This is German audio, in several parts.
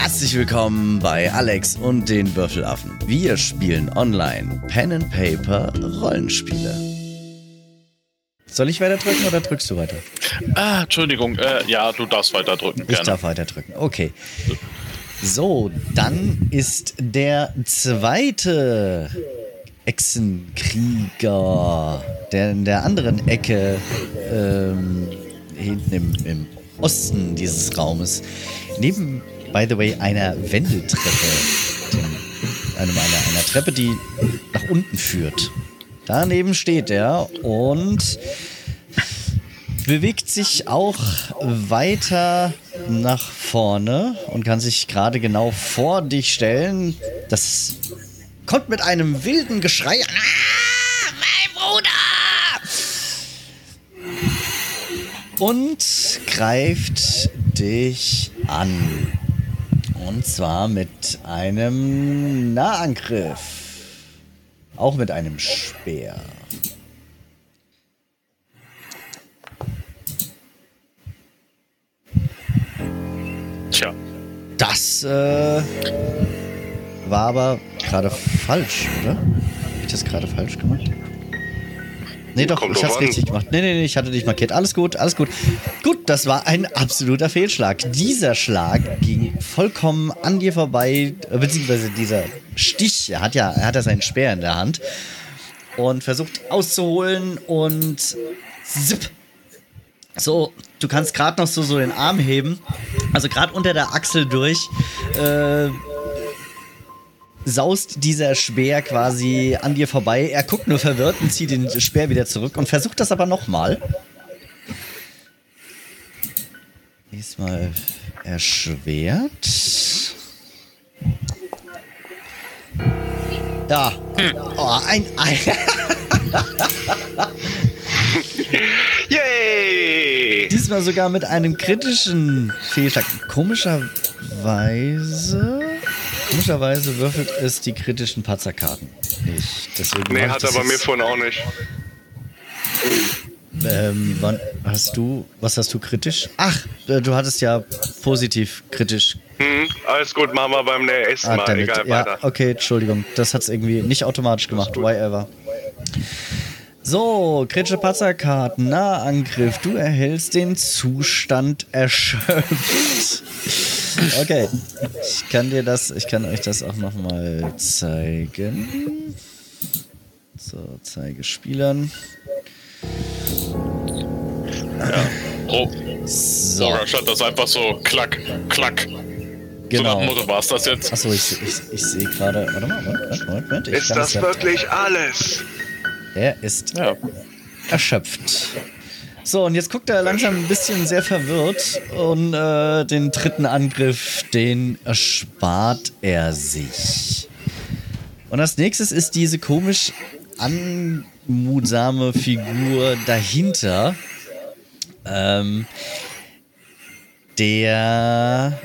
Herzlich willkommen bei Alex und den Würfelaffen. Wir spielen online Pen and Paper Rollenspiele. Soll ich weiter drücken oder drückst du weiter? Ah, Entschuldigung. Äh, ja, du darfst weiter drücken. Ich Gerne. darf weiter drücken. Okay. So, dann ist der zweite Echsenkrieger, der in der anderen Ecke ähm, hinten im, im Osten dieses Raumes, neben, by the way, einer Wendeltreppe, einem, einer, einer Treppe, die nach unten führt. Daneben steht er und bewegt sich auch weiter nach vorne und kann sich gerade genau vor dich stellen. Das kommt mit einem wilden Geschrei. Ah, mein Bruder! Und greift dich an. Und zwar mit einem Nahangriff. Auch mit einem Speer. Tja. Das äh, war aber gerade falsch, oder? Hab ich das gerade falsch gemacht? Nee, doch, Kommt ich hab's richtig gemacht. Nee, nee, nee, ich hatte dich markiert. Alles gut, alles gut. Gut, das war ein absoluter Fehlschlag. Dieser Schlag ging vollkommen an dir vorbei, beziehungsweise dieser Stich, er hat ja, er hat ja seinen Speer in der Hand und versucht auszuholen und zipp. So, du kannst gerade noch so, so den Arm heben, also gerade unter der Achsel durch, äh, saust dieser Speer quasi an dir vorbei. Er guckt nur verwirrt und zieht den Speer wieder zurück und versucht das aber nochmal. Diesmal erschwert. Ja. Oh, ein, ein Yay! Diesmal sogar mit einem kritischen Fehlschlag. Komischerweise. Komischerweise würfelt es die kritischen Patzerkarten nicht. Deswegen Nee, hat das aber mir vorhin auch nicht. Ähm, wann hast du, was hast du kritisch? Ach, äh, du hattest ja positiv kritisch. Hm, alles gut, machen wir beim nächsten Ah, Mal. damit. Egal, ja, weiter. okay, Entschuldigung. Das hat's irgendwie nicht automatisch gemacht. Why ever. So, kritische Patzerkarten, Nahangriff. Du erhältst den Zustand erschöpft. Okay, ich kann dir das, ich kann euch das auch nochmal zeigen. So, zeige Spielern. Oh, So, Roger stand das einfach so klack, klack. So genau. dem Motto war es das jetzt. Achso, ich, ich, ich sehe gerade. Warte mal, Moment, Moment, Moment. Ich Ist das ja- wirklich alles? Er ist Ja. erschöpft. So, und jetzt guckt er langsam ein bisschen sehr verwirrt und äh, den dritten Angriff, den erspart er sich. Und als nächstes ist diese komisch anmutsame Figur dahinter, ähm, der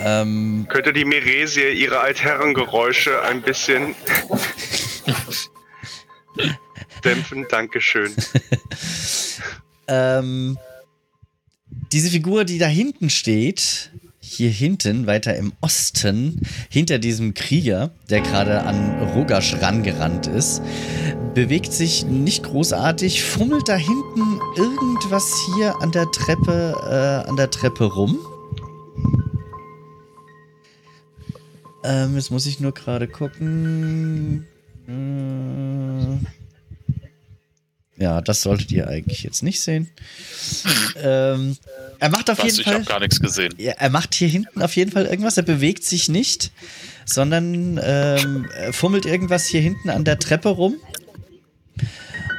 ähm, Könnte die Miresie ihre Altherrengeräusche ein bisschen dämpfen? Dankeschön. Ähm, diese Figur, die da hinten steht, hier hinten, weiter im Osten, hinter diesem Krieger, der gerade an Rogasch rangerannt ist, bewegt sich nicht großartig, fummelt da hinten irgendwas hier an der Treppe, äh, an der Treppe rum. Ähm, jetzt muss ich nur gerade gucken. Äh, ja, das solltet ihr eigentlich jetzt nicht sehen. ähm, er macht auf Was, jeden ich Fall. habe gar nichts gesehen. Ja, er macht hier hinten auf jeden Fall irgendwas. Er bewegt sich nicht, sondern ähm, er fummelt irgendwas hier hinten an der Treppe rum.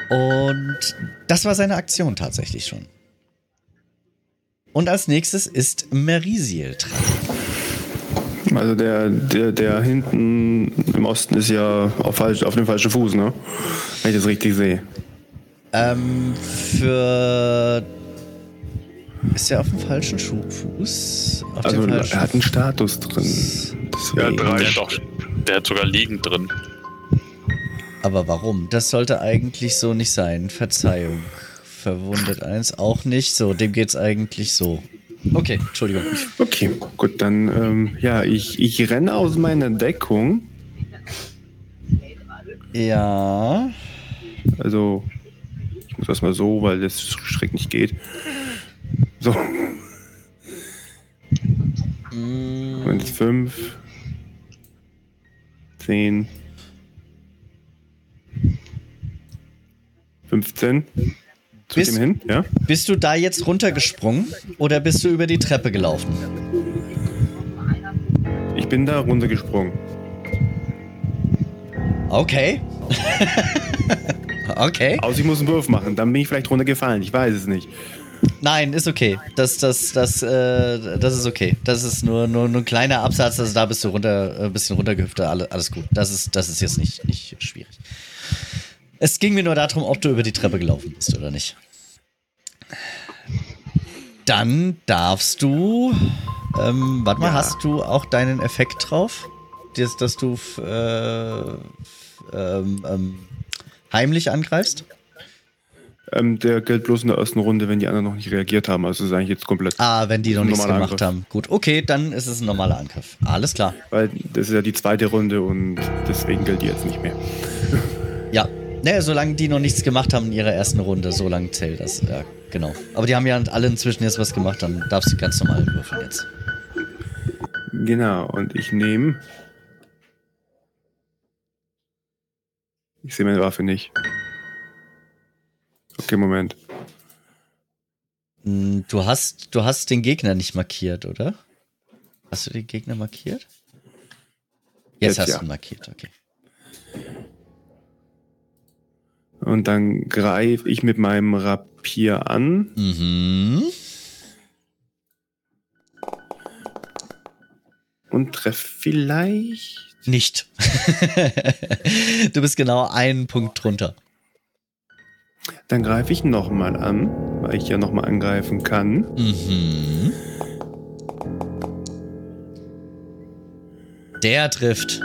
Und das war seine Aktion tatsächlich schon. Und als nächstes ist Merisiel dran. Also der, der, der hinten im Osten ist ja auf, falsch, auf dem falschen Fuß, ne? Wenn ich das richtig sehe. Ähm, für. Ist er auf dem falschen Schuh Fuß? Auf Also dem falschen er hat einen Status drin. Ja, Deswegen. drei. Der hat doch, der hat sogar liegend drin. Aber warum? Das sollte eigentlich so nicht sein. Verzeihung. Verwundet eins auch nicht. So, dem geht's eigentlich so. Okay, Entschuldigung. Okay, gut, dann, ähm, ja, ich, ich renne aus meiner Deckung. Ja. Also, ich muss das mal so, weil das schreck nicht geht. So, Mm, und 5, 10, 15. Zu Bis- dem hin, ja? Bist du da jetzt runtergesprungen oder bist du über die Treppe gelaufen? Ich bin da runtergesprungen. Okay. okay. Außer ich muss einen Wurf machen, dann bin ich vielleicht runtergefallen. Ich weiß es nicht. Nein, ist okay. Das, das, das, äh, das ist okay. Das ist nur, nur, nur ein kleiner Absatz, also da bist du runter, äh, ein bisschen runtergehüpft, alle, alles gut. Das ist, das ist jetzt nicht, nicht schwierig. Es ging mir nur darum, ob du über die Treppe gelaufen bist oder nicht. Dann darfst du, ähm, warte mal, Ja. hast du auch deinen Effekt drauf? Das, dass du äh, ähm, ähm, heimlich angreifst? Ähm, der gilt bloß in der ersten Runde, wenn die anderen noch nicht reagiert haben. Also ist eigentlich jetzt komplett. Ah, wenn die noch nichts gemacht Angriff. haben. Gut, okay, dann ist es ein normaler Angriff. Alles klar. Weil das ist ja die zweite Runde und deswegen gilt die jetzt nicht mehr. Ja. Naja, solange die noch nichts gemacht haben in ihrer ersten Runde, so lange zählt das. Ja, genau. Aber die haben ja alle inzwischen jetzt was gemacht, dann darfst du ganz normal würfeln jetzt. Genau, und ich nehme. Ich sehe meine Waffe nicht. Okay, Moment. Hm, Du hast, du hast den Gegner nicht markiert, oder? Hast du den Gegner markiert? Jetzt, Jetzt hast ja. du ihn markiert, okay. Und dann greife ich mit meinem Rapier an. Mhm. und treffe vielleicht. Nicht. du bist genau einen Punkt drunter. Dann greife ich nochmal an, weil ich ja nochmal angreifen kann. Mhm. Der trifft.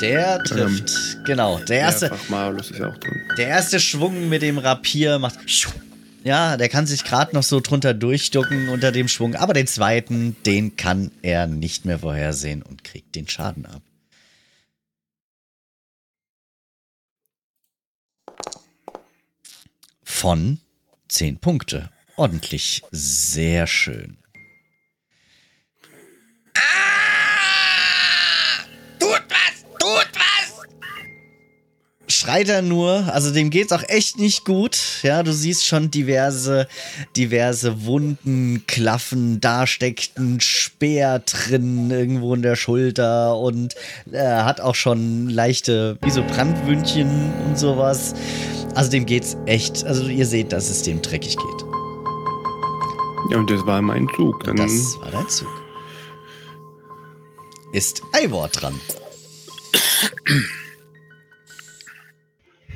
Der trifft. genau. Der erste, Malus ist auch drin. der erste Schwung mit dem Rapier macht. Ja, der kann sich gerade noch so drunter durchducken unter dem Schwung. Aber den zweiten, den kann er nicht mehr vorhersehen und kriegt den Schaden ab. Von 10 Punkte. Ordentlich. Sehr schön. schreit er nur, also dem geht's auch echt nicht gut. Ja, du siehst schon diverse, diverse Wunden, Klaffen, da steckt ein Speer drin, irgendwo in der Schulter und er hat auch schon leichte, wie so Brandwündchen und sowas. Also dem geht's echt, also ihr seht, dass es dem dreckig geht. Ja, und das war mein Zug. Dann Das war dein Zug. Ist Eivor dran.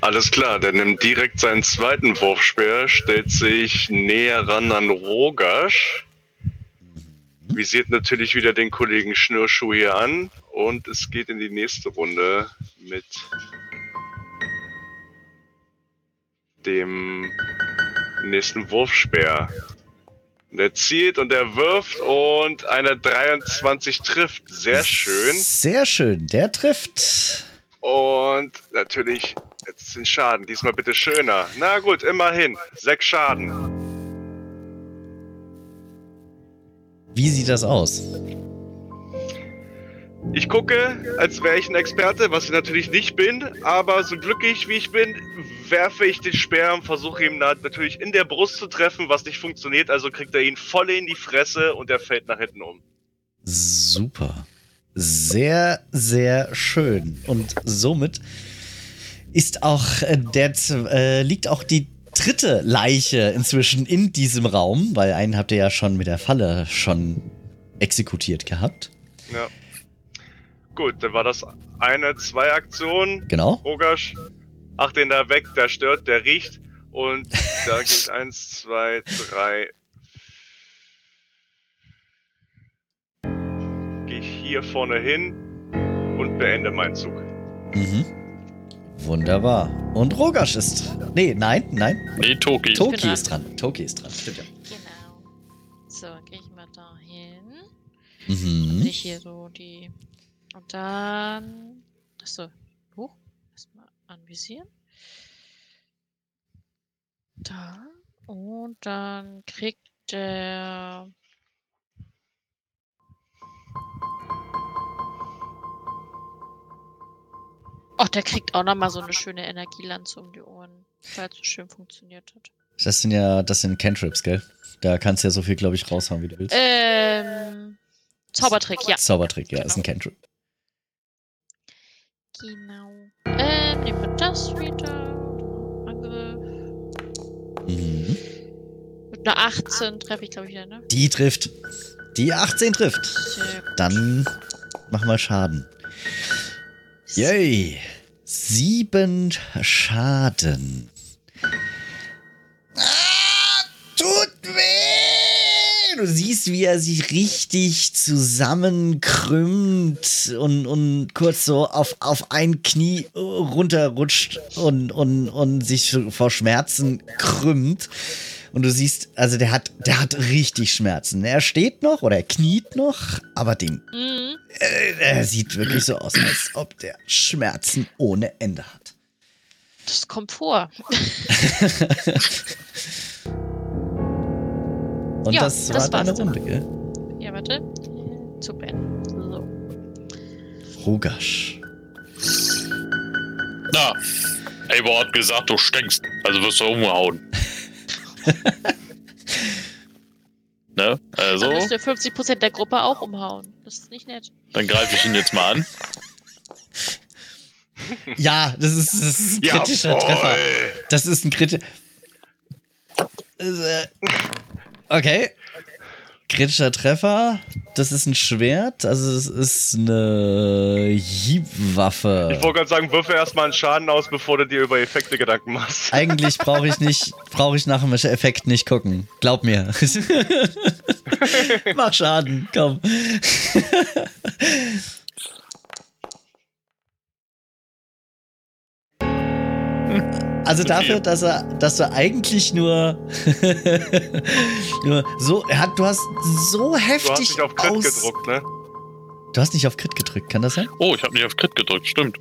Alles klar, der nimmt direkt seinen zweiten Wurfspeer, stellt sich näher ran an Rogasch, visiert natürlich wieder den Kollegen Schnürschuh hier an und es geht in die nächste Runde mit dem nächsten Wurfspeer. Der zielt und er wirft und eine 23 trifft. Sehr schön. Sehr schön, der trifft. Und natürlich jetzt den Schaden. Diesmal bitte schöner. Na gut, immerhin. Sechs Schaden. Wie sieht das aus? Ich gucke, als wäre ich ein Experte, was ich natürlich nicht bin, aber so glücklich wie ich bin, werfe ich den Speer und versuche ihm na- natürlich in der Brust zu treffen, was nicht funktioniert. Also kriegt er ihn voll in die Fresse und er fällt nach hinten um. Super. Sehr, sehr schön. Und somit ist auch äh, der äh, liegt auch die dritte Leiche inzwischen in diesem Raum, weil einen habt ihr ja schon mit der Falle schon exekutiert gehabt. Ja. Gut, dann war das eine, zwei Aktionen. Genau. Rogasch, ach den da weg, der stört, der riecht. Und da geht eins, zwei, drei. Gehe ich hier vorne hin und beende meinen Zug. Mhm. Wunderbar. Und Rogasch ist. Nee, nein, nein. Nee, Toki. Toki ist dran. Toki ist dran. Stimmt ja. Genau. So, gehe ich mal mal dahin. Mhm. Nicht hier so die. Und dann. Achso. Hoch. Erstmal anvisieren. Da. Und dann kriegt der. Oh, der kriegt auch nochmal so eine schöne Energielanze um die Ohren, weil es so schön funktioniert hat. Das sind ja, das sind Cantrips, gell? Da kannst du ja so viel, glaube ich, raushauen, wie du willst. Ähm. Zaubertrick, ja. Zaubertrick, ja, ist ein Cantrip. Genau. Ähm, nehmen wir das wieder. Angriff. Mhm. Mit einer 18 treffe ich, glaube ich, wieder, ne? Die trifft. Die 18 trifft. Dann mach mal Schaden. Yay. Sieben Schaden. Du siehst, wie er sich richtig zusammenkrümmt und, und kurz so auf, auf ein Knie runterrutscht und, und, und sich vor Schmerzen krümmt. Und du siehst, also der hat, der hat richtig Schmerzen. Er steht noch oder er kniet noch, aber den Mhm. äh, er sieht wirklich so aus, als ob der Schmerzen ohne Ende hat. Das kommt vor. Und Ja, das war das deine war's dann. Runde, gell? Ja, warte. Zu beenden. So. Rogasch. Na, Eivor hat gesagt, du stinkst. Also wirst du umgehauen. ne? Also, Dann müsst ihr 50% der Gruppe auch umhauen. Das ist nicht nett. dann greife ich ihn jetzt mal an. Ja, das ist, das ist ein kritischer Treffer. Das ist ein kritischer. Okay. Kritischer Treffer. Das ist ein Schwert. Also, es ist eine Hiebwaffe. Ich wollte gerade sagen, würfe erstmal einen Schaden aus, bevor du dir über Effekte Gedanken machst. Eigentlich brauche ich nicht, brauche ich nach dem Effekt nicht gucken. Glaub mir. Mach Schaden, komm. Also dafür, dass er, dass du eigentlich nur, nur so, er hat, du hast so Du hast heftig dich auf Crit aus. gedruckt, ne? Du hast nicht auf Crit gedrückt, kann das sein? Oh, ich habe nicht auf Crit gedrückt, stimmt.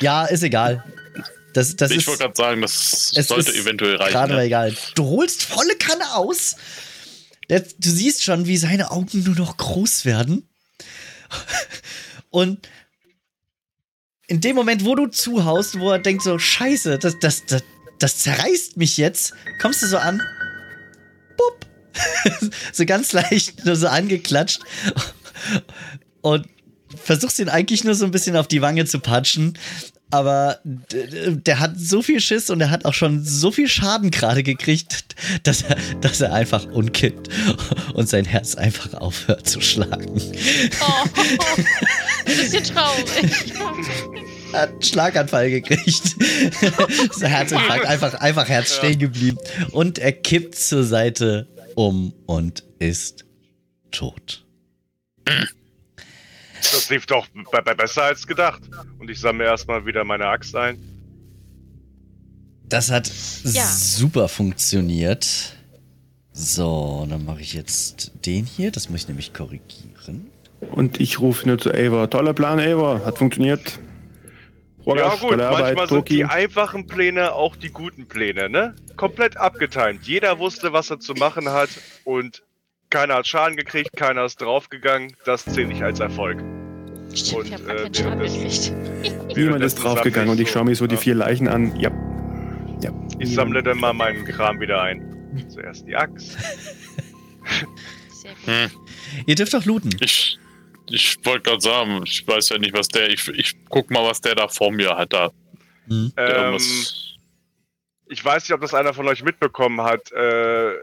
Ja, ist egal. Das, das ich wollte gerade sagen, das es sollte eventuell reichen. gerade mal Ne? egal. Du holst volle Kanne aus. Du siehst schon, wie seine Augen nur noch groß werden. Und in dem Moment, wo du zuhaust, wo er denkt so, scheiße, das, das, das, das zerreißt mich jetzt, kommst du so an. Bupp. so ganz leicht nur so angeklatscht. Und versuchst ihn eigentlich nur so ein bisschen auf die Wange zu patschen. Aber der hat so viel Schiss und er hat auch schon so viel Schaden gerade gekriegt, dass er, dass er einfach umkippt und sein Herz einfach aufhört zu schlagen. Oh, ein bisschen traurig. Er hat einen Schlaganfall gekriegt. Herzinfarkt, einfach, einfach Herz stehen geblieben. Und er kippt zur Seite um und ist tot. Das lief doch be be besser als gedacht. Und ich sammle erstmal wieder meine Axt ein. Das hat Ja. super funktioniert. So, dann mache ich jetzt den hier. Das muss ich nämlich korrigieren. Und ich rufe nur zu Ava. Toller Plan, Ava. Hat funktioniert. Ja gut, manchmal sind die einfachen Pläne auch die guten Pläne, ne? Komplett abgetimt. Jeder wusste, was er zu machen hat und keiner hat Schaden gekriegt, keiner ist draufgegangen. Das zähle ich als Erfolg. Stimmt, Und, ich hab gar äh, keinen Schaden währenddessen- gekriegt. Niemand ist draufgegangen und ich schaue mir so die vier Leichen an. Ja. ja. Ich sammle dann mal meinen Kram wieder ein. Zuerst die Axt. Sehr gut. Hm, Ihr dürft doch looten. ich ich wollte gerade sagen, ich weiß ja nicht, was der. Ich, ich guck mal, was der da vor mir hat. Da. Hm. Der Ähm, ich weiß nicht, ob das einer von euch mitbekommen hat. Äh, äh,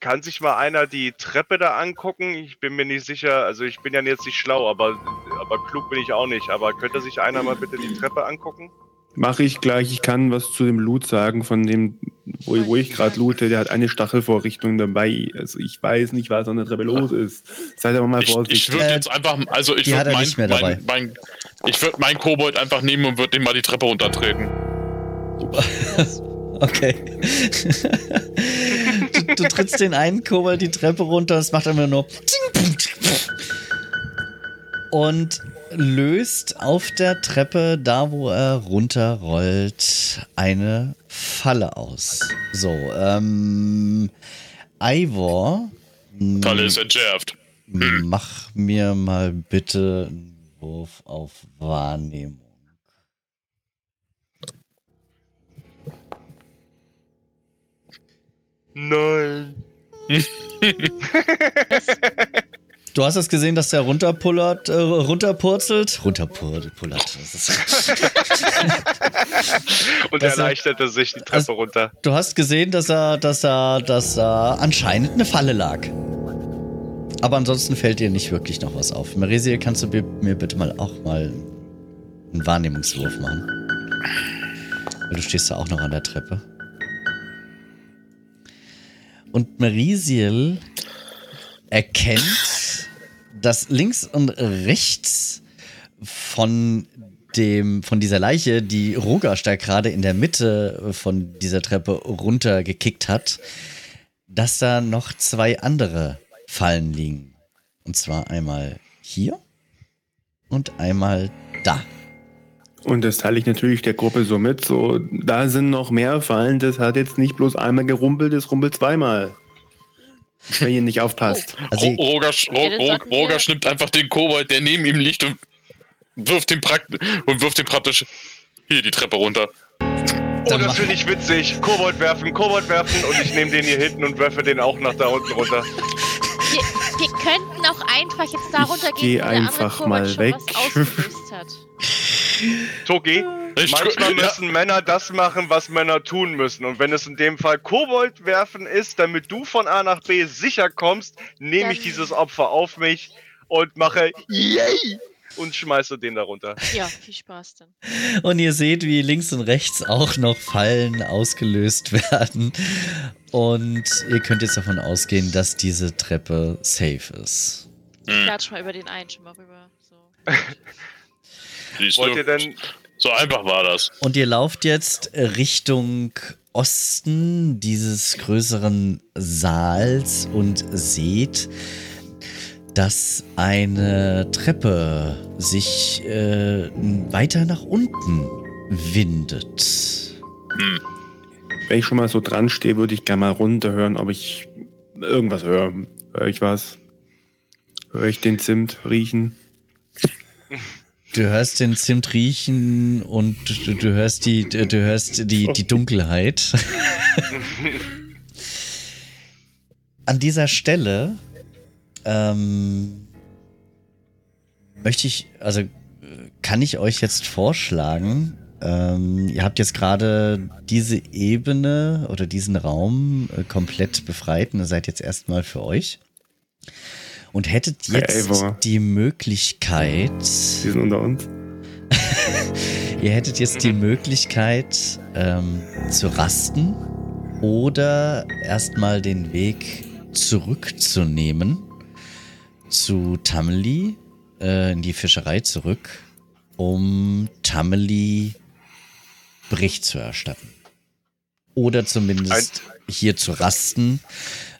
kann sich mal einer die Treppe da angucken? Ich bin mir nicht sicher. Also ich bin ja jetzt nicht schlau, aber, aber klug bin ich auch nicht. Aber könnte sich einer mal bitte die Treppe angucken? Mache ich gleich. Ich kann was zu dem Loot sagen, von dem, wo, wo ich gerade loote. Der hat eine Stachelvorrichtung dabei. Also ich weiß nicht, was an der Treppe los ist. Seid aber mal ich, ich vorsichtig. würde jetzt einfach, also ich würde er mein, nicht mehr dabei. mein, mein, ich würde meinen Kobold einfach nehmen und würde den mal die Treppe runtertreten. Okay. du du trittst den einen Kobold die Treppe runter, es macht einfach nur und löst auf der Treppe, da wo er runterrollt, eine Falle aus. So, ähm, Ivor, Falle ist entschärft. mach mir mal bitte einen Wurf auf Wahrnehmung. Nein. Du hast es gesehen, dass der runterpullert, äh, runterpurzelt? Runterpullert. Das Und Das ist- erleichterte sich die Treppe also- runter. Du hast gesehen, dass er, dass er, dass er anscheinend eine Falle lag. Aber ansonsten fällt dir nicht wirklich noch was auf. Maresia, kannst du mir, mir bitte mal auch mal einen Wahrnehmungswurf machen? Weil du stehst da auch noch an der Treppe. Und Marisiel erkennt, dass links und rechts von dem, von dieser Leiche, die Rogasch da gerade in der Mitte von dieser Treppe runtergekickt hat, dass da noch zwei andere Fallen liegen. Und zwar einmal hier und einmal da. Und das teile ich natürlich der Gruppe so mit. So, da sind noch mehr Fallen. Das hat jetzt nicht bloß einmal gerumpelt, das rumpelt zweimal. Wenn ihr nicht aufpasst. Also, Ro- Rogasch, Ro- Okay, dann Ro- sollten wir- Rogasch nimmt einfach den Kobold, der neben ihm liegt und wirft ihn, prakt und wirft ihn praktisch hier die Treppe runter. Oh, das finde ich witzig. Kobold werfen, Kobold werfen und ich nehme den hier hinten und werfe den auch nach da unten runter. Wir, könnten auch einfach jetzt da Ich runtergehen, geh einfach Kobold mal weg. was ausgelöst hat. Togi, Ich- manchmal ja. müssen Männer das machen, was Männer tun müssen. Und wenn es in dem Fall Kobold werfen ist, damit du von A nach B sicher kommst, nehme ich dieses Opfer auf mich und mache Yay! Und schmeiße den da runter. Ja, viel Spaß dann. und ihr seht, wie links und rechts auch noch Fallen ausgelöst werden. Und ihr könnt jetzt davon ausgehen, dass diese Treppe safe ist. Ich Hm. klatsch mal über den einen schon mal rüber. So. Wollt ihr denn So einfach war das. Und ihr lauft jetzt Richtung Osten dieses größeren Saals und seht, dass eine Treppe sich äh, weiter nach unten windet. Wenn ich schon mal so dran stehe, würde ich gerne mal runterhören, ob ich irgendwas höre. Höre ich was? Höre ich den Zimt riechen? Du hörst den Zimt riechen und du, du hörst die, du hörst die, die Dunkelheit. An dieser Stelle ähm, möchte ich, also kann ich euch jetzt vorschlagen, ähm, ihr habt jetzt gerade diese Ebene oder diesen Raum äh, komplett befreit und ihr seid jetzt erstmal für euch. Und hättet Hey, jetzt Eivor. die Möglichkeit, Sie sind unter uns. Ihr hättet jetzt die Möglichkeit ähm, zu rasten oder erstmal den Weg zurückzunehmen zu Tameli, äh, in die Fischerei zurück, um Tameli Bericht zu erstatten. Oder zumindest hier zu rasten,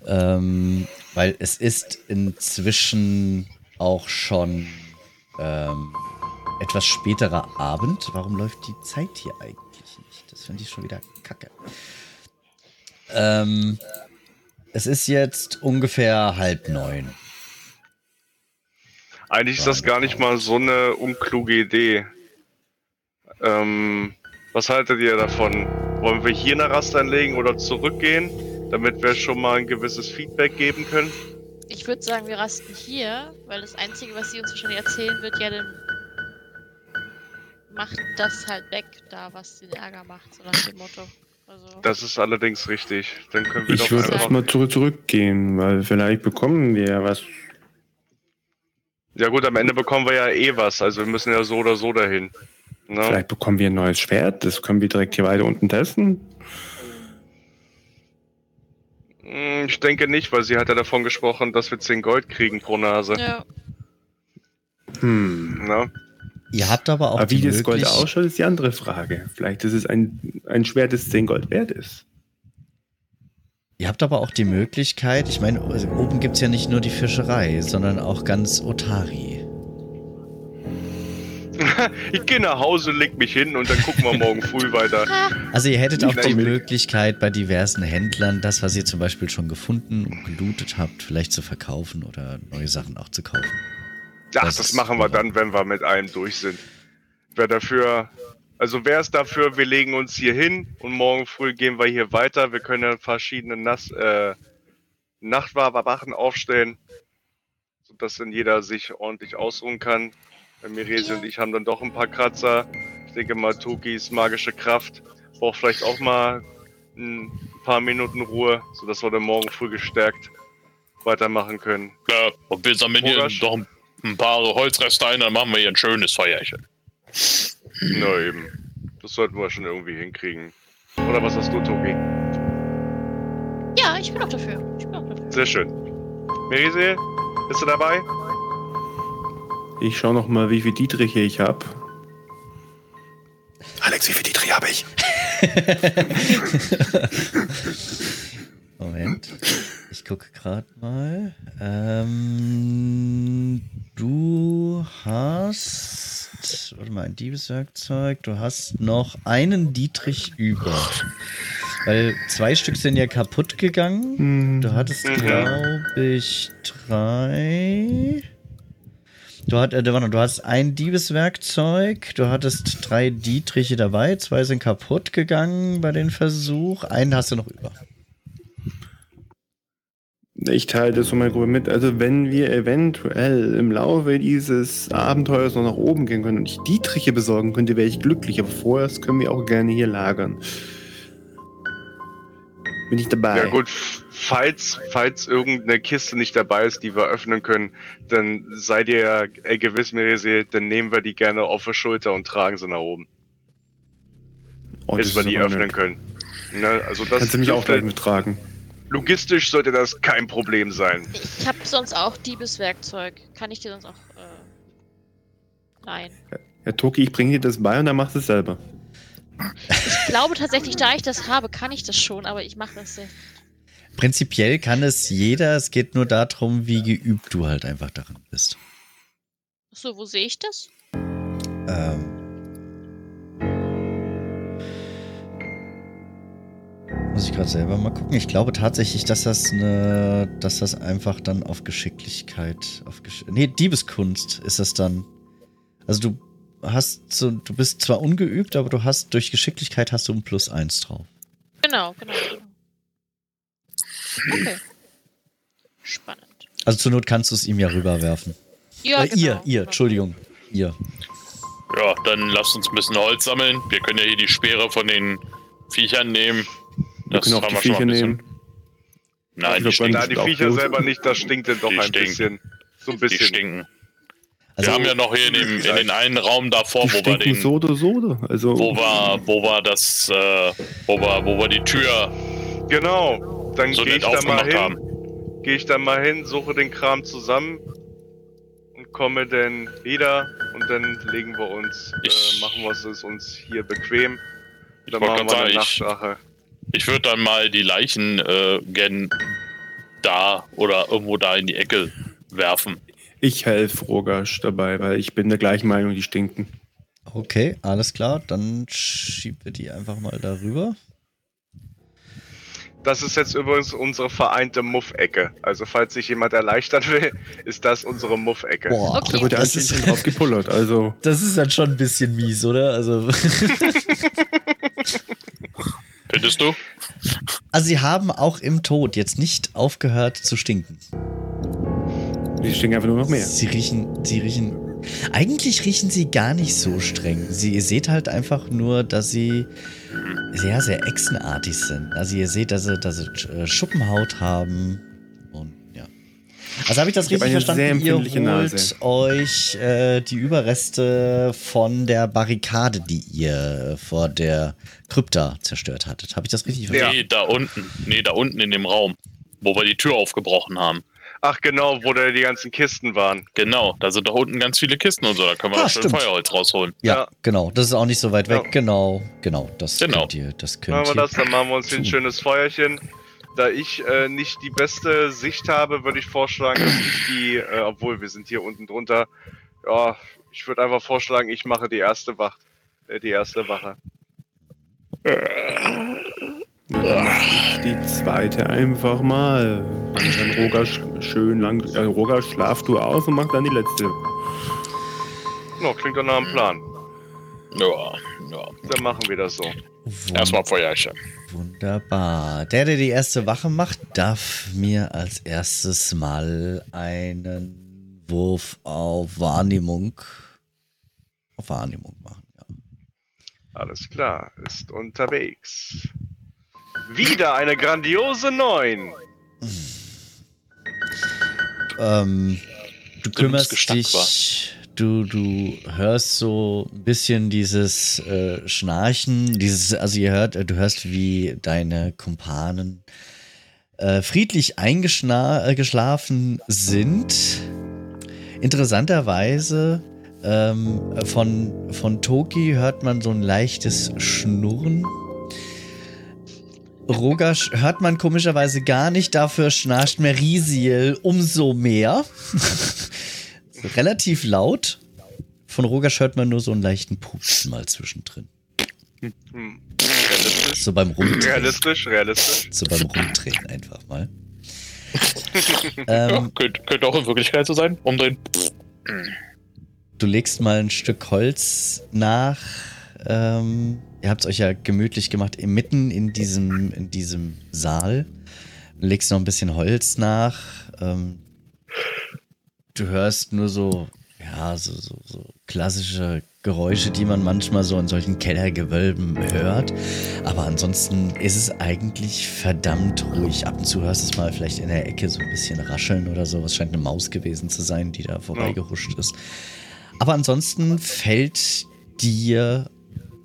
ähm, weil es ist inzwischen auch schon ähm, etwas späterer Abend. Warum läuft die Zeit hier eigentlich nicht? Das finde ich schon wieder kacke. Ähm, es ist jetzt ungefähr halb neun. Eigentlich ist das gar nicht mal so eine unkluge Idee. Ähm, was haltet ihr davon? Wollen wir hier eine Rast einlegen oder zurückgehen, damit wir schon mal ein gewisses Feedback geben können? Ich würde sagen, wir rasten hier, weil das Einzige, was sie uns wahrscheinlich erzählen wird, ja, dann macht das halt weg, da was den Ärger macht, so nach dem Motto. Also, Das ist allerdings richtig. Dann können wir Ich doch würde erstmal zurück zurückgehen, weil vielleicht bekommen wir ja was. Ja gut, am Ende bekommen wir ja eh was. Also wir müssen ja so oder so dahin. Ne? Vielleicht bekommen wir ein neues Schwert. Das können wir direkt hier weiter unten testen. Hm, Ich denke nicht, weil sie hat ja davon gesprochen, dass wir 10 Gold kriegen pro Nase. ja, Hm. Ne? Ihr habt aber auch Aber wie die das Gold ausschaut, ist die andere Frage. Vielleicht ist es ein, ein Schwert, das 10 Gold wert ist. Ihr habt aber auch die Möglichkeit, ich meine, also oben gibt es ja nicht nur die Fischerei, sondern auch ganz Otari. Ich gehe nach Hause, leg mich hin und dann gucken wir morgen früh weiter. Also ihr hättet auch die Möglichkeit, bei diversen Händlern das, was ihr zum Beispiel schon gefunden und gelootet habt, vielleicht zu verkaufen oder neue Sachen auch zu kaufen. Ach, Das das machen wir dann, wenn wir mit allem durch sind. Wer dafür, also wer ist dafür, wir legen uns hier hin und morgen früh gehen wir hier weiter. Wir können ja verschiedene Nass, äh, Nachtwachen aufstellen, sodass dann jeder sich ordentlich ausruhen kann. Äh, Miresi und ich haben dann doch ein paar Kratzer. Ich denke mal, Tokis magische Kraft braucht vielleicht auch mal ein paar Minuten Ruhe, sodass wir dann morgen früh gestärkt weitermachen können. Ja, und wir sammeln hier Rogasch? doch ein- ein paar Holzreste ein, dann machen wir hier ein schönes Feuerchen. Na eben. Das sollten wir schon irgendwie hinkriegen. Oder was hast du, Tobi? Ja, ich bin auch dafür. Ich bin auch dafür. Sehr schön. Merise, bist du dabei? Ich schau noch mal, wie viel Dietriche ich habe. Alex, wie viel Dietriche habe ich? Moment. Ich gucke gerade mal. Ähm, du hast. Warte mal, ein Diebeswerkzeug. Du hast noch einen Dietrich über. Weil zwei Stück sind ja kaputt gegangen. Hm, Du hattest, Mhm. glaube ich, drei. Du, hat, äh, du hast ein Diebeswerkzeug, du hattest drei Dietriche dabei, zwei sind kaputt gegangen bei dem Versuch, einen hast du noch über. Ich teile das so mal Gruppe mit. Also wenn wir eventuell im Laufe dieses Abenteuers noch nach oben gehen können und ich Dietriche besorgen könnte, wäre ich glücklich. Aber vorerst können wir auch gerne hier lagern. Bin ich dabei? Ja gut, falls, falls irgendeine Kiste nicht dabei ist, die wir öffnen können, dann seid ihr ja äh, gewiss, Merise, dann nehmen wir die gerne auf die Schulter und tragen sie nach oben, Oh, bis wir die öffnen nett. können. Ne, also das Kannst du mich auch gleich mittragen? Logistisch sollte das kein Problem sein. Ich habe sonst auch Diebeswerkzeug. Kann ich dir sonst auch. Äh... Nein. Herr Toki, ich bringe dir das bei und dann machst du es selber. Ich glaube tatsächlich, da ich das habe, kann ich das schon, aber ich mache das sehr. Prinzipiell kann es jeder, es geht nur darum, wie geübt du halt einfach darin bist. Achso, wo sehe ich das? Ähm. Muss ich gerade selber mal gucken. Ich glaube tatsächlich, dass das eine, dass das einfach dann auf Geschicklichkeit, auf Gesch nee, Diebeskunst ist das dann. Also du hast so, du bist zwar ungeübt, aber du hast durch Geschicklichkeit hast du ein Plus eins drauf. Genau, genau. genau. Okay. Spannend. Also zur Not kannst du es ihm ja rüberwerfen. Ja, äh, genau. Ihr, ihr, Entschuldigung, ihr. Ja, dann lasst uns ein bisschen Holz sammeln. Wir können ja hier die Speere von den Viechern nehmen. Wir können auch die Viecher nehmen. Nein, die stinken. Da die Viecher selber nicht, das stinkt dann doch Die ein stinken. bisschen. So ein Die bisschen. stinken. Also, wir haben ja noch hier in, dem, in den einen Raum davor, Die wo wir den, so oder so. oder? Also, wo wir, wo wir das, äh, wo wir, wo wir die Tür Genau. Dann so gehe ich da mal hin. haben. gehe ich dann mal hin, suche den Kram zusammen und komme dann wieder und dann legen wir uns, Ich- äh, machen wir es uns hier bequem. Ich Dann machen wir sagen, eine ich, Nachtwache. Ich würde dann mal die Leichen äh, gern da oder irgendwo da in die Ecke werfen. ich helfe Rogasch dabei, weil ich bin der gleichen Meinung, die stinken. okay, alles klar. Dann schieben wir die einfach mal darüber. Das ist jetzt übrigens unsere vereinte Muff-Ecke. Also falls sich jemand erleichtern will, ist das unsere Muff-Ecke. Boah, Okay. Da wurde das anscheinend ist, drauf gepullert. Also, das ist dann schon ein bisschen mies, oder? Also, Findest du? also sie haben auch im Tod jetzt nicht aufgehört zu stinken. die stinken einfach nur noch mehr. Sie riechen, sie riechen. Eigentlich riechen sie gar nicht so streng. Sie, ihr seht halt einfach nur, dass sie sehr, sehr echsenartig sind. Also ihr seht, dass sie, dass sie äh, Schuppenhaut haben. Also habe ich das Ich richtig verstanden? Ihr holt Nase. euch äh, die Überreste von der Barrikade, die ihr vor der Krypta zerstört hattet. Habe ich das richtig verstanden? Nee, da unten. Nee, da unten in dem Raum, wo wir die Tür aufgebrochen haben. Ach genau, wo da die ganzen Kisten waren. Genau, da sind doch unten ganz viele Kisten und so, da können wir Ah, schön. Feuerholz rausholen. Ja, Ja. genau. Das ist auch nicht so weit weg. Ja. Genau, genau. Das Genau. könnt ihr. Das könnt Machen wir das, dann machen wir uns hier ein schönes Feuerchen. Da ich äh, nicht die beste Sicht habe, würde ich vorschlagen, dass ich die, äh, obwohl wir sind hier unten drunter, ja, ich würde einfach vorschlagen, ich mache die erste Wacht, äh, die erste Wache. Die zweite einfach mal. Dann Roger sch- schön lang. Äh, Roger, schlaf du aus und mach dann die letzte. No, klingt doch nach einem Plan. Ja, ja. Dann machen wir das so. Erstmal Feuerchen. Wunderbar. Der, der die erste Wache macht, darf mir als erstes mal einen Wurf auf Wahrnehmung. Auf Wahrnehmung machen, ja. Alles klar, ist unterwegs. Wieder eine grandiose 9. Ähm, du kümmerst dich, du, du hörst so ein bisschen dieses äh, Schnarchen, dieses, also ihr hört, äh, du hörst, wie deine Kumpanen äh, friedlich eingeschlafen sind. Interessanterweise ähm, von, von Toki hört man so ein leichtes Schnurren. Rogasch hört man komischerweise gar nicht, dafür schnarcht Merisiel umso mehr. Relativ laut. Von Rogasch hört man nur so einen leichten Pups mal zwischendrin. Realistisch, So beim Rumdrehen. realistisch, realistisch. So beim Rumdrehen einfach mal. Ja, ähm, könnte, könnte auch in Wirklichkeit so sein. Umdrehen. du legst mal ein Stück Holz nach. Ähm, ihr habt es euch ja gemütlich gemacht, mitten in diesem, in diesem Saal. Legst noch ein bisschen Holz nach. Ähm, du hörst nur so, ja, so, so, so klassische Geräusche, die man manchmal so in solchen Kellergewölben hört. Aber ansonsten ist es eigentlich verdammt ruhig. Ab und zu hörst du es mal vielleicht in der Ecke so ein bisschen rascheln oder so. Es scheint eine Maus gewesen zu sein, die da vorbeigehuscht ist. Aber ansonsten fällt dir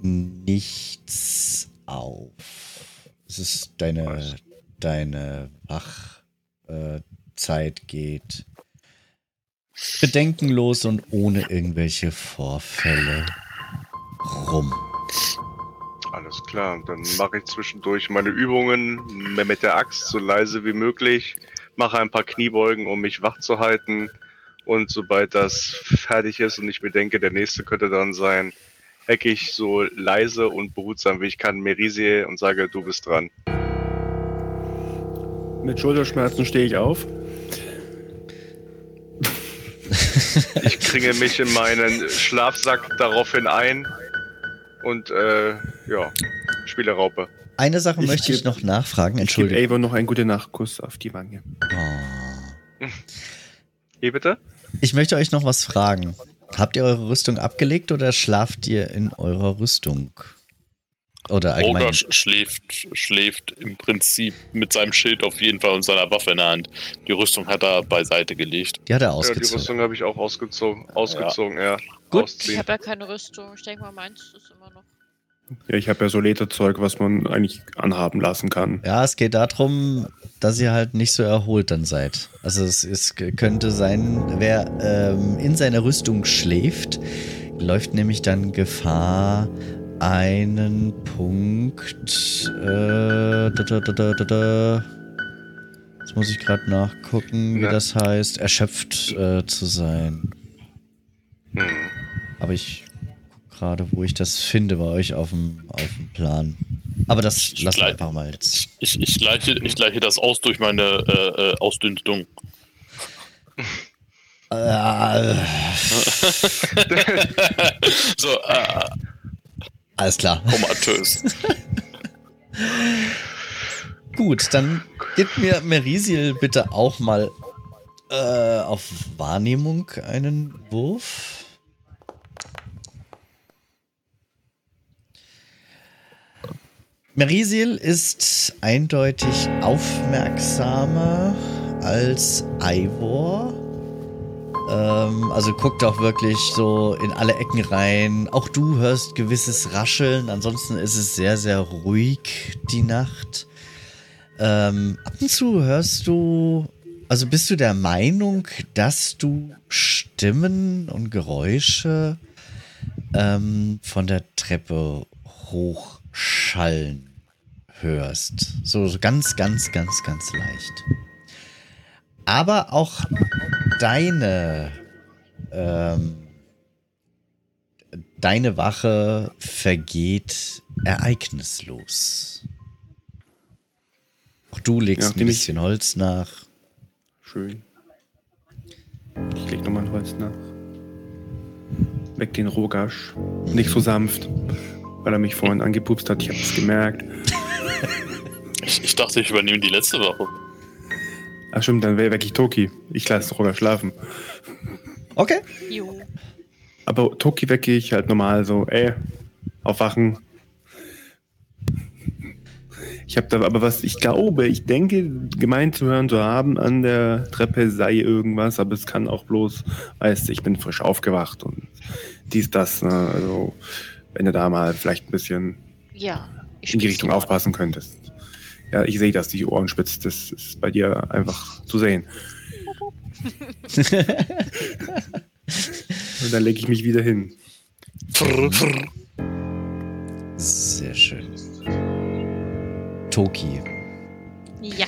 nichts auf. Es ist deine, deine Wachzeit geht bedenkenlos und ohne irgendwelche Vorfälle rum. Alles klar, dann mache ich zwischendurch meine Übungen mit der Axt so leise wie möglich, mache ein paar Kniebeugen, um mich wach zu halten. Und sobald das fertig ist und ich mir denke, der nächste könnte dann sein, hecke ich so leise und behutsam wie ich kann Merisie und sage, du bist dran. Mit Schulterschmerzen stehe ich auf. Ich kringe mich in meinen Schlafsack daraufhin ein und äh, ja, spiele Raupe. Eine Sache Ich möchte ich noch nachfragen. Ich gebe noch einen gute Nachtkuss auf die Wange. Oh. Wie bitte? Ich möchte euch noch was fragen. Habt ihr eure Rüstung abgelegt oder schlaft ihr in eurer Rüstung? Oder allgemein? Roger sch- schläft, schläft im Prinzip mit seinem Schild auf jeden Fall und seiner Waffe in der Hand. Die Rüstung hat er beiseite gelegt. Die hat er Ja, die ausgezogen. Rüstung habe ich auch ausgezogen. Ausgezogen, ja. Gut. Ich Ausziehen. habe ja keine Rüstung. Ich denke mal, meins ist immer noch. Ja, ich habe ja so Lederzeug, was man eigentlich anhaben lassen kann. Ja, es geht darum, dass ihr halt nicht so erholt dann seid. Also es, es könnte sein, wer ähm, in seiner Rüstung schläft, läuft nämlich dann Gefahr, einen Punkt. Äh, da, da, da, da, da. Jetzt muss ich gerade nachgucken, wie Ja. das heißt, erschöpft äh, zu sein. Hm. Aber ich gucke gerade, wo ich das finde bei euch auf dem, auf dem Plan. Aber das Ich lassen wir bleib- einfach mal jetzt. Ich, ich, gleiche, ich gleiche das aus durch meine äh, äh, Ausdünstung. Äh, so, äh, alles klar. komatös. Gut, dann gib mir Merisiel bitte auch mal äh, auf Wahrnehmung einen Wurf. Merisiel ist eindeutig aufmerksamer als Ivor. Ähm, also guckt auch wirklich so in alle Ecken rein. Auch du hörst gewisses Rascheln. Ansonsten ist es sehr, sehr ruhig die Nacht. Ähm, ab und zu hörst du, also bist du der Meinung, dass du Stimmen und Geräusche ähm, von der Treppe hochschallen hörst. So, so ganz, ganz, ganz, ganz leicht. Aber auch deine, ähm, deine Wache vergeht ereignislos. Auch du legst Ja, ein nachdem ich- bisschen Holz nach. Schön. Ich leg nochmal ein Holz nach. Weg den Rogasch. Nicht so sanft, weil er mich vorhin angepupst hat. Ich hab es gemerkt. Ich, ich dachte, ich übernehme die letzte Woche. Ach stimmt, dann weck ich Toki. Ich lasse Rogasch schlafen. Okay. Jo. Aber Toki wecke ich halt normal so, ey, aufwachen. Ich habe da aber was, ich glaube, ich denke, gemeint zu hören zu haben, an der Treppe sei irgendwas, aber es kann auch bloß, weißt ich bin frisch aufgewacht und dies, das, ne? Also, wenn du da mal vielleicht ein bisschen Ja. in die Richtung aufpassen könntest. Ja, ich sehe, dass du die Ohren spitzt, das ist bei dir einfach zu sehen. Und dann lege ich mich wieder hin. Sehr schön. Toki, Ja.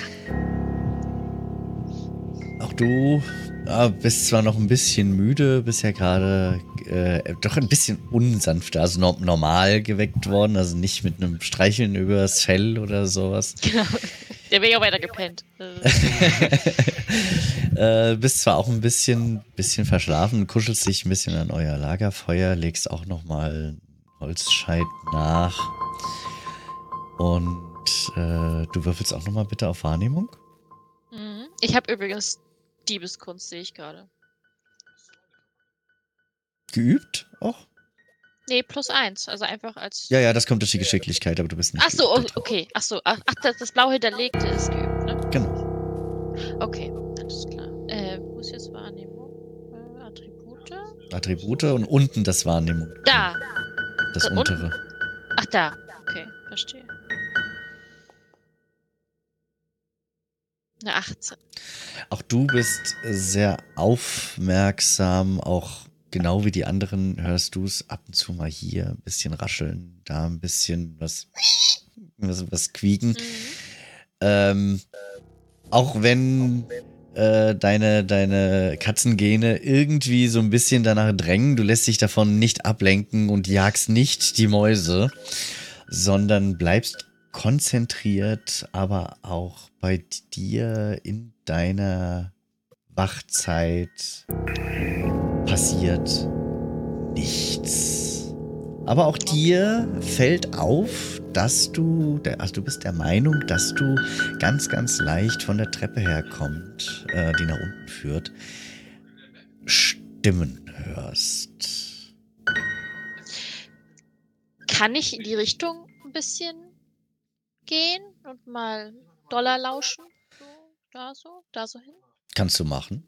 auch du ah, bist zwar noch ein bisschen müde, bist ja gerade äh, doch ein bisschen unsanfter, also no normal geweckt worden, also nicht mit einem Streicheln übers Fell oder sowas. Genau. Der wäre ja weiter gepennt. Äh, bist zwar auch ein bisschen, bisschen verschlafen, kuschelst dich ein bisschen an euer Lagerfeuer, legst auch nochmal Holzscheit nach. Und äh, du würfelst auch nochmal bitte auf Wahrnehmung. mhm. Ich habe übrigens Diebeskunst, sehe ich gerade. Geübt auch? Nee, plus eins. Also einfach als. Ja, ja, das kommt durch die Geschicklichkeit, aber du bist nicht. Ach so, geübt. o- okay. Ach so. Ach, ach, das, das blau hinterlegte ist geübt, ne? Genau. Okay, alles klar. Äh, wo ist jetzt Wahrnehmung? Äh, Attribute? Attribute und unten das Wahrnehmung. Da. Das Da unten? untere. Ach, da. Okay, verstehe. Eine 18. Auch du bist sehr aufmerksam, auch genau wie die anderen hörst du es ab und zu mal hier ein bisschen rascheln, da ein bisschen was, was, was quieken. Mhm. Ähm, auch wenn äh, deine, deine Katzengene irgendwie so ein bisschen danach drängen, du lässt dich davon nicht ablenken und jagst nicht die Mäuse, sondern bleibst konzentriert, aber auch bei dir in deiner Wachzeit passiert nichts. Aber auch dir fällt auf, dass du, also du bist der Meinung, dass du ganz, ganz leicht von der Treppe herkommt, äh, die nach unten führt, Stimmen hörst. Kann ich in die Richtung ein bisschen gehen und mal Dollar lauschen? So, da so, da so hin? Kannst du machen.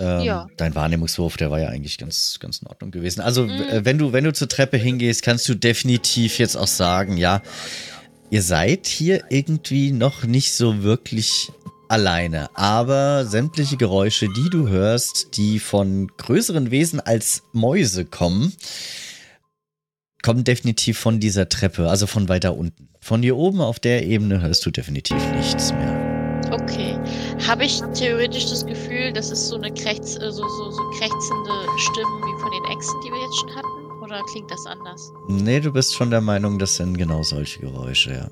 Ähm, Ja. Dein Wahrnehmungswurf, der war ja eigentlich ganz, ganz in Ordnung gewesen. Also, Mhm. äh, wenn du, wenn du zur Treppe hingehst, kannst du definitiv jetzt auch sagen, ja, ihr seid hier irgendwie noch nicht so wirklich alleine. Aber sämtliche Geräusche, die du hörst, die von größeren Wesen als Mäuse kommen, kommen definitiv von dieser Treppe, also von weiter unten. Von hier oben auf der Ebene hörst du definitiv nichts mehr. Habe ich theoretisch das Gefühl, das ist so eine Krächz, äh, so, so, so krächzende Stimmen wie von den Echsen, die wir jetzt schon hatten? Oder klingt das anders? Nee, du bist schon der Meinung, das sind genau solche Geräusche, ja.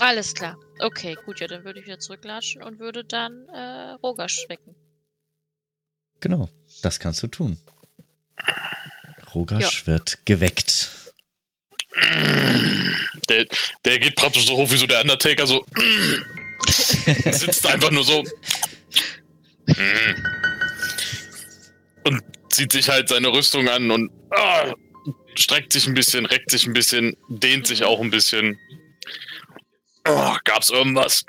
Alles klar. Okay, gut, ja, dann würde ich wieder zurücklatschen und würde dann äh, Rogasch wecken. Genau, das kannst du tun. Rogasch wird geweckt. Der, der geht praktisch so hoch wie so der Undertaker, so. sitzt einfach nur so. und zieht sich halt seine Rüstung an und ah, streckt sich ein bisschen, reckt sich ein bisschen, dehnt sich auch ein bisschen. Oh, gab's irgendwas?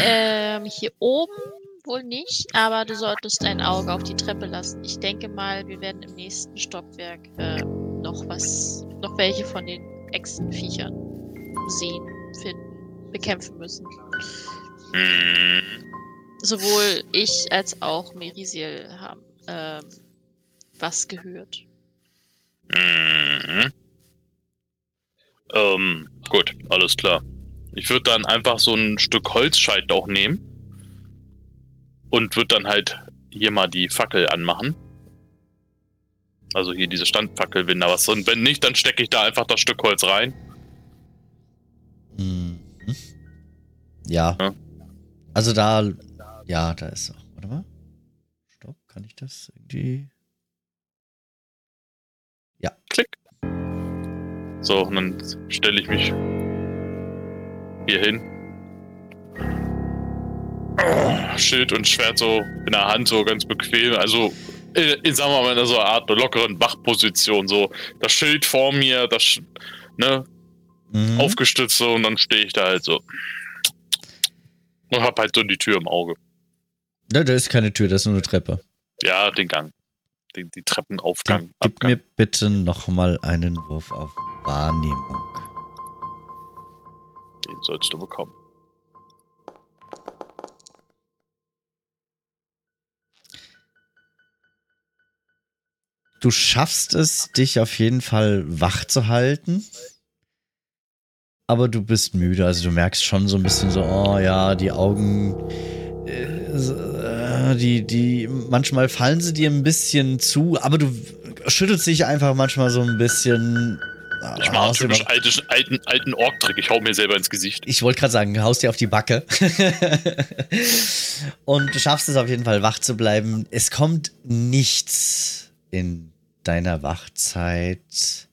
Ähm, hier oben wohl nicht, aber du solltest ein Auge auf die Treppe lassen. Ich denke mal, wir werden im nächsten Stockwerk äh, noch was, noch welche von den Echsenviechern sehen, finden, bekämpfen müssen. Hm, Sowohl ich als auch Merisiel haben ähm, was gehört. hm. Ähm, gut, alles klar. Ich würde dann einfach so ein Stück Holzscheit auch nehmen und würde dann halt hier mal die Fackel anmachen. Also hier diese Standfackel, wenn da was. Und wenn nicht, dann stecke ich da einfach das Stück Holz rein. Ja. Ja. Also da, ja, da ist auch. Warte mal. Stopp, kann ich das irgendwie? Klick. So, und dann stelle ich mich hier hin. Schild und Schwert so in der Hand, so ganz bequem. Also, in, in sagen wir mal, in so einer Art lockeren Wachposition. So, das Schild vor mir, das, ne, Mhm. aufgestützt so, und dann stehe ich da halt so. Und hab halt so die Tür im Auge. Ne, da ist keine Tür, da ist nur eine Treppe. Ja, den Gang. Den, die Treppenaufgang. Gib Abgang. mir bitte nochmal einen Wurf auf Wahrnehmung. Den sollst du bekommen. Du schaffst es, dich auf jeden Fall wach zu halten. Aber du bist müde. Also du merkst schon so ein bisschen so, oh ja, die Augen, äh, die, die, manchmal fallen sie dir ein bisschen zu, aber du schüttelst dich einfach manchmal so ein bisschen. Ich mache typisch mal- alte, alten, alten Ork-Trick. Ich hau mir selber ins Gesicht. Ich wollte gerade sagen, haust dir auf die Backe. Und du schaffst es auf jeden Fall wach zu bleiben. Es kommt nichts in deiner Wachzeit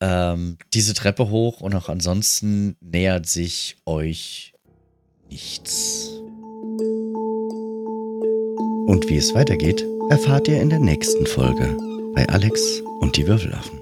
ähm, diese Treppe hoch und auch ansonsten nähert sich euch nichts. Und wie es weitergeht, erfahrt ihr in der nächsten Folge bei Alex und die Würfelaffen.